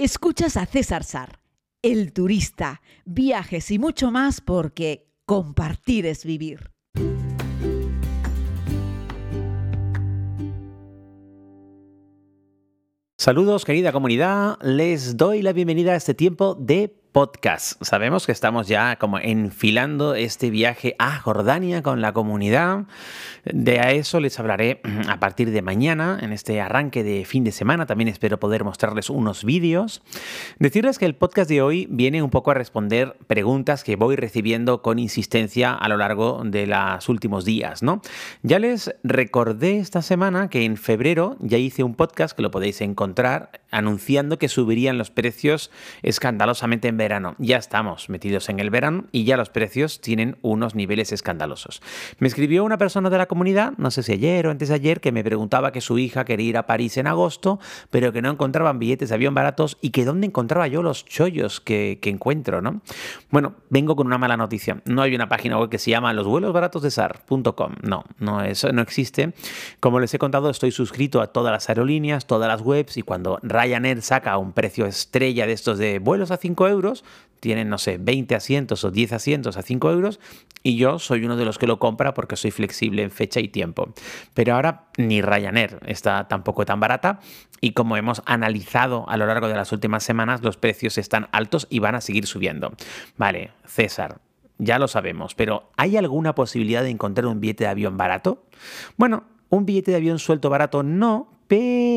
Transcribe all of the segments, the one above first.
Escuchas a César Sar, el turista, viajes y mucho más porque compartir es vivir. Saludos querida comunidad, les doy la bienvenida a este tiempo de podcast. Sabemos que estamos ya como enfilando este viaje a Jordania con la comunidad. De a eso les hablaré a partir de mañana, en este arranque de fin de semana. También espero poder mostrarles unos vídeos. Decirles que el podcast de hoy viene un poco a responder preguntas que voy recibiendo con insistencia a lo largo de los últimos días, ¿no? Ya les recordé esta semana que en febrero ya hice un podcast que lo podéis encontrar anunciando que subirían los precios escandalosamente en verano. Ya estamos metidos en el verano y ya los precios tienen unos niveles escandalosos. Me escribió una persona de la comunidad, no sé si ayer o antes de ayer, que me preguntaba que su hija quería ir a París en agosto, pero que no encontraban billetes de avión baratos y que dónde encontraba yo los chollos que, encuentro, ¿no? Bueno, vengo con una mala noticia. No hay una página web que se llama los vuelos baratos de SAR.com. No, no, eso no existe. Como les he contado, estoy suscrito a todas las aerolíneas, todas las webs y cuando Ryanair saca un precio estrella de estos de vuelos a 5 euros, tienen, no sé, 20 asientos o 10 asientos a 5 euros y yo soy uno de los que lo compra porque soy flexible en fecha y tiempo. Pero ahora ni Ryanair está tampoco tan barata y como hemos analizado a lo largo de las últimas semanas, los precios están altos y van a seguir subiendo. Vale, César, ya lo sabemos, pero ¿hay alguna posibilidad de encontrar un billete de avión barato? Bueno, un billete de avión suelto barato no, pero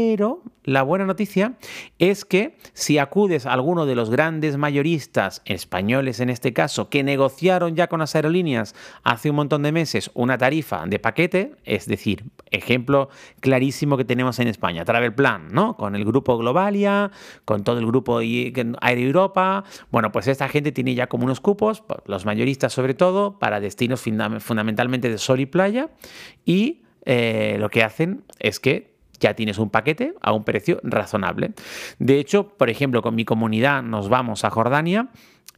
la buena noticia es que si acudes a alguno de los grandes mayoristas españoles en este caso que negociaron ya con las aerolíneas hace un montón de meses una tarifa de paquete, es decir, ejemplo clarísimo que tenemos en España, Travel Plan, ¿no? Con el grupo Globalia, con todo el grupo Air Europa, bueno, pues esta gente tiene ya como unos cupos, los mayoristas sobre todo, para destinos fundamentalmente de sol y playa y eh, lo que hacen es que ya tienes un paquete a un precio razonable. De hecho, por ejemplo, con mi comunidad nos vamos a Jordania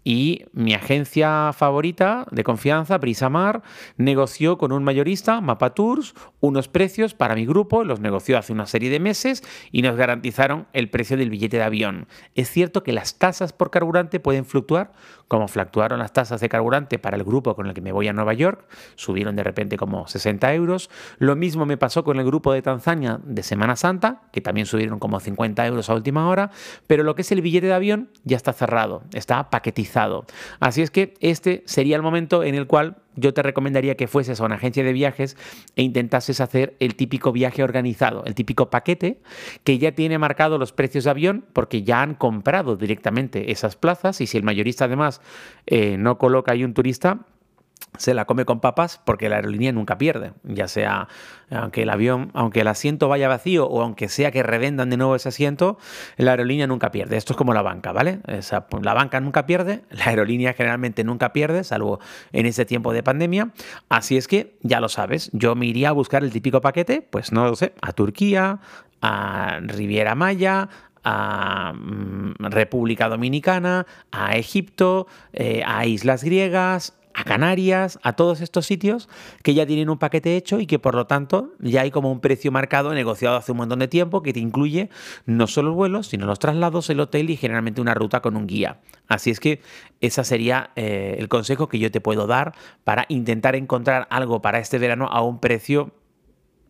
y mi agencia favorita de confianza, Brisamar, negoció con un mayorista, Mapa Tours, unos precios para mi grupo, los negoció hace una serie de meses y nos garantizaron el precio del billete de avión. Es cierto que las tasas por carburante pueden fluctuar, como fluctuaron las tasas de carburante para el grupo con el que me voy a Nueva York, subieron de repente como 60 euros. Lo mismo me pasó con el grupo de Tanzania de Semana Santa, que también subieron como 50 euros a última hora, pero lo que es el billete de avión ya está cerrado, está paquetizado Así es que este sería el momento en el cual yo te recomendaría que fueses a una agencia de viajes e intentases hacer el típico viaje organizado, el típico paquete que ya tiene marcado los precios de avión porque ya han comprado directamente esas plazas y si el mayorista además eh, no coloca ahí un turista, se la come con papas porque la aerolínea nunca pierde, ya sea aunque el avión, aunque el asiento vaya vacío o aunque sea que revendan de nuevo ese asiento, la aerolínea nunca pierde. Esto es como la banca, ¿vale? la banca nunca pierde, la aerolínea generalmente nunca pierde, salvo en este tiempo de pandemia. Así es que ya lo sabes, yo me iría a buscar el típico paquete, pues no lo sé, a Turquía, a Riviera Maya, a mm, República Dominicana, a Egipto, eh, a islas griegas, a Canarias, a todos estos sitios que ya tienen un paquete hecho y que por lo tanto ya hay como un precio marcado negociado hace un montón de tiempo que te incluye no solo el vuelo, sino los traslados, el hotel y generalmente una ruta con un guía. Así es que ese sería eh, el consejo que yo te puedo dar para intentar encontrar algo para este verano a un precio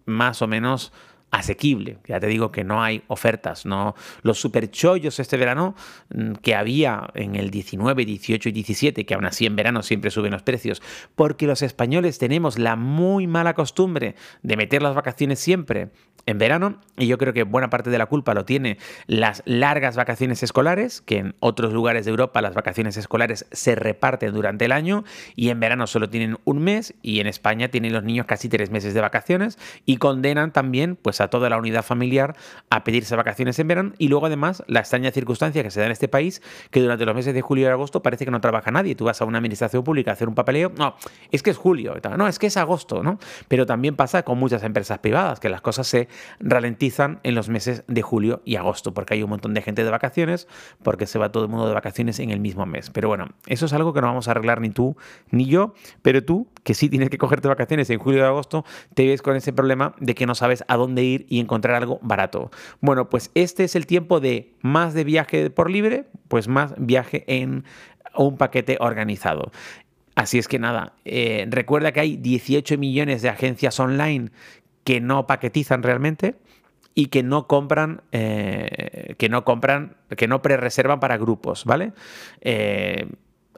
más o menos asequible. Ya te digo que no hay ofertas, no los superchollos este verano mm, que había en el 19, 18 y 17, que aún así en verano siempre suben los precios, porque los españoles tenemos la muy mala costumbre de meter las vacaciones siempre en verano y yo creo que buena parte de la culpa lo tiene las largas vacaciones escolares, que en otros lugares de Europa las vacaciones escolares se reparten durante el año y en verano solo tienen un mes y en España tienen los niños casi tres meses de vacaciones y condenan también pues a toda la unidad familiar a pedirse vacaciones en verano y luego además la extraña circunstancia que se da en este país que durante los meses de julio y agosto parece que no trabaja nadie. Tú vas a una administración pública a hacer un papeleo, no, es que es julio, no, es que es agosto, ¿no? Pero también pasa con muchas empresas privadas que las cosas se ralentizan en los meses de julio y agosto porque hay un montón de gente de vacaciones, porque se va todo el mundo de vacaciones en el mismo mes. Pero bueno, eso es algo que no vamos a arreglar ni tú ni yo, pero tú, que sí tienes que cogerte vacaciones en julio y agosto, te ves con ese problema de que no sabes a dónde ir y encontrar algo barato. Bueno, pues este es el tiempo de más de viaje por libre, pues más viaje en un paquete organizado. Así es que nada, eh, recuerda que hay 18 millones de agencias online que no paquetizan realmente y que no compran, eh, que no compran, que no pre-reservan para grupos, ¿vale? Eh,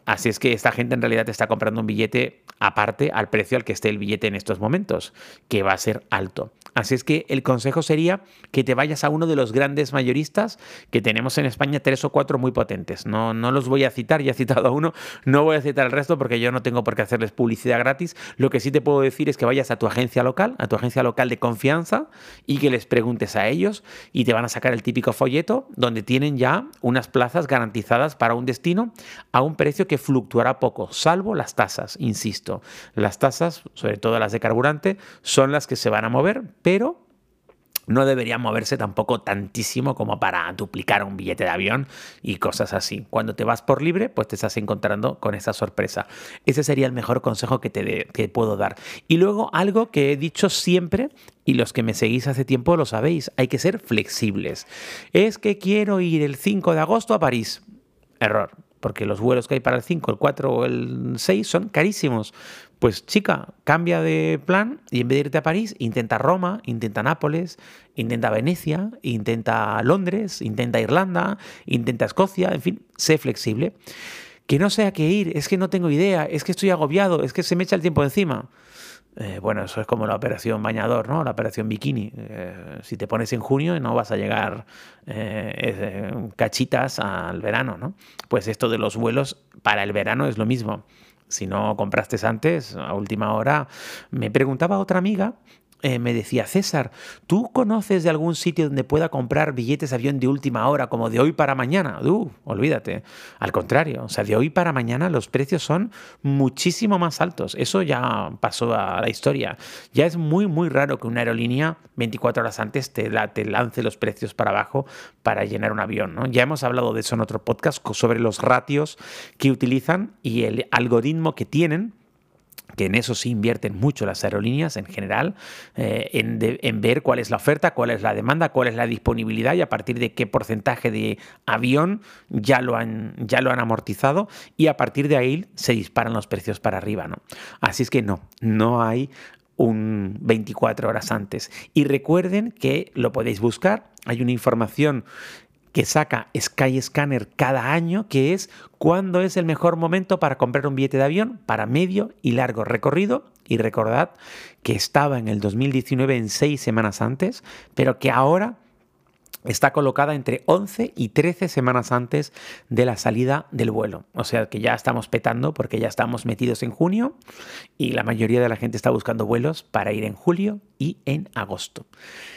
así es que esta gente en realidad está comprando un billete aparte al precio al que esté el billete en estos momentos, que va a ser alto. Así es que el consejo sería que te vayas a uno de los grandes mayoristas que tenemos en España, tres o cuatro muy potentes. No, no los voy a citar, ya he citado a uno, no voy a citar al resto porque yo no tengo por qué hacerles publicidad gratis. Lo que sí te puedo decir es que vayas a tu agencia local, a tu agencia local de confianza y que les preguntes a ellos y te van a sacar el típico folleto donde tienen ya unas plazas garantizadas para un destino a un precio que fluctuará poco, salvo las tasas, insisto. Las tasas, sobre todo las de carburante, son las que se van a mover, pero no debería moverse tampoco tantísimo como para duplicar un billete de avión y cosas así. Cuando te vas por libre, pues te estás encontrando con esa sorpresa. Ese sería el mejor consejo que te, puedo dar. Y luego algo que he dicho siempre, y los que me seguís hace tiempo lo sabéis, hay que ser flexibles. Es que quiero ir el 5 de agosto a París. Error porque los vuelos que hay para el 5, el 4 o el 6 son carísimos. Pues chica, cambia de plan y en vez de irte a París, intenta Roma, intenta Nápoles, intenta Venecia, intenta Londres, intenta Irlanda, intenta Escocia, en fin, sé flexible. Que no sé a qué ir, es que no tengo idea, es que estoy agobiado, es que se me echa el tiempo encima. Eh, bueno, eso es como la operación bañador, ¿no? La operación bikini. Eh, si te pones en junio no vas a llegar eh, cachitas al verano, ¿no? Pues esto de los vuelos para el verano es lo mismo. Si no compraste antes, a última hora, me preguntaba otra amiga eh, me decía, César, ¿tú conoces de algún sitio donde pueda comprar billetes de avión de última hora, como de hoy para mañana? Uh, olvídate. Al contrario, o sea, de hoy para mañana los precios son muchísimo más altos. Eso ya pasó a la historia. Ya es muy, muy raro que una aerolínea 24 horas antes te, te lance los precios para abajo para llenar un avión. ¿no? Ya hemos hablado de eso en otro podcast sobre los ratios que utilizan y el algoritmo que tienen que en eso sí invierten mucho las aerolíneas en general, eh, en, ver cuál es la oferta, cuál es la demanda, cuál es la disponibilidad y a partir de qué porcentaje de avión ya lo han, ya lo han amortizado y a partir de ahí se disparan los precios para arriba. ¿no? Así es que no, no hay un 24 horas antes. Y recuerden que lo podéis buscar, hay una información que saca Skyscanner cada año, que es cuándo es el mejor momento para comprar un billete de avión para medio y largo recorrido. Y recordad que estaba en el 2019 en seis semanas antes, pero que ahora está colocada entre 11 y 13 semanas antes de la salida del vuelo. O sea que ya estamos petando porque ya estamos metidos en junio y la mayoría de la gente está buscando vuelos para ir en julio y en agosto.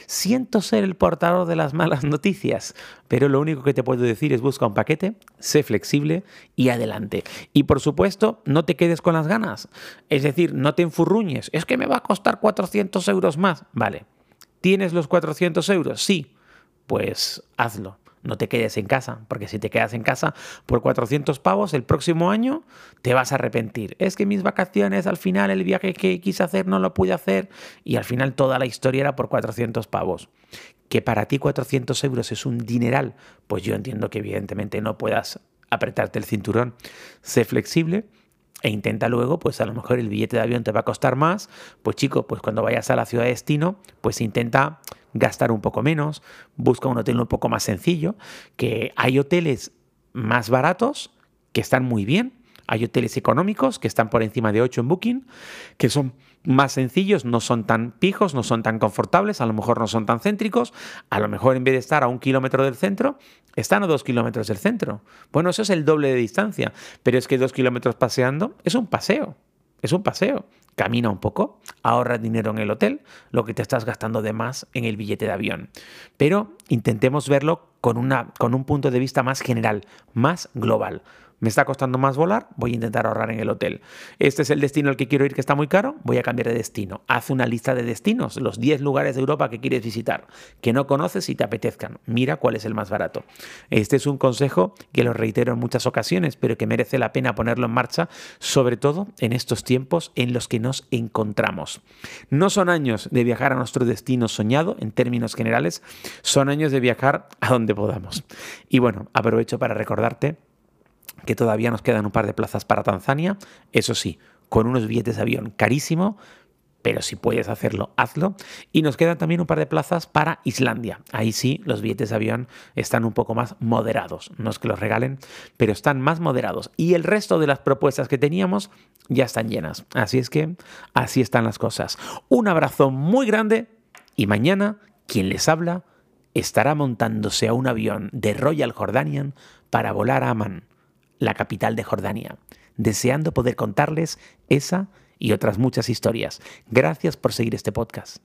Siento ser el portador de las malas noticias, pero lo único que te puedo decir es busca un paquete, sé flexible y adelante. Y por supuesto, no te quedes con las ganas. Es decir, no te enfurruñes. Es que me va a costar 400 euros más. Vale. ¿Tienes los 400 euros? Sí pues hazlo. No te quedes en casa, porque si te quedas en casa por 400 pavos el próximo año, te vas a arrepentir. Es que mis vacaciones, al final el viaje que quise hacer no lo pude hacer y al final toda la historia era por 400 pavos. Que para ti 400 euros es un dineral, pues yo entiendo que evidentemente no puedas apretarte el cinturón. Sé flexible, e intenta luego, pues a lo mejor el billete de avión te va a costar más, pues chico, pues cuando vayas a la ciudad de destino, pues intenta gastar un poco menos, busca un hotel un poco más sencillo, que hay hoteles más baratos que están muy bien, hay hoteles económicos que están por encima de 8 en Booking, que son más sencillos, no son tan pijos, no son tan confortables, a lo mejor no son tan céntricos, a lo mejor en vez de estar a un kilómetro del centro, están a dos kilómetros del centro. Bueno, eso es el doble de distancia, pero es que dos kilómetros paseando es un paseo, es un paseo camina un poco, ahorra dinero en el hotel, lo que te estás gastando de más en el billete de avión. Pero intentemos verlo con, una, con un punto de vista más general, más global. Me está costando más volar, voy a intentar ahorrar en el hotel. Este es el destino al que quiero ir que está muy caro, voy a cambiar de destino. Haz una lista de destinos, los 10 lugares de Europa que quieres visitar, que no conoces y te apetezcan. Mira cuál es el más barato. Este es un consejo que lo reitero en muchas ocasiones, pero que merece la pena ponerlo en marcha, sobre todo en estos tiempos en los que no nos encontramos. No son años de viajar a nuestro destino soñado en términos generales, son años de viajar a donde podamos. Y bueno, aprovecho para recordarte que todavía nos quedan un par de plazas para Tanzania, eso sí, con unos billetes de avión carísimo, pero si puedes hacerlo, hazlo. Y nos quedan también un par de plazas para Islandia. Ahí sí, los billetes de avión están un poco más moderados. No es que los regalen, pero están más moderados. Y el resto de las propuestas que teníamos ya están llenas. Así es que así están las cosas. Un abrazo muy grande y mañana quien les habla estará montándose a un avión de Royal Jordanian para volar a Amman, la capital de Jordania, deseando poder contarles esa y otras muchas historias. Gracias por seguir este podcast.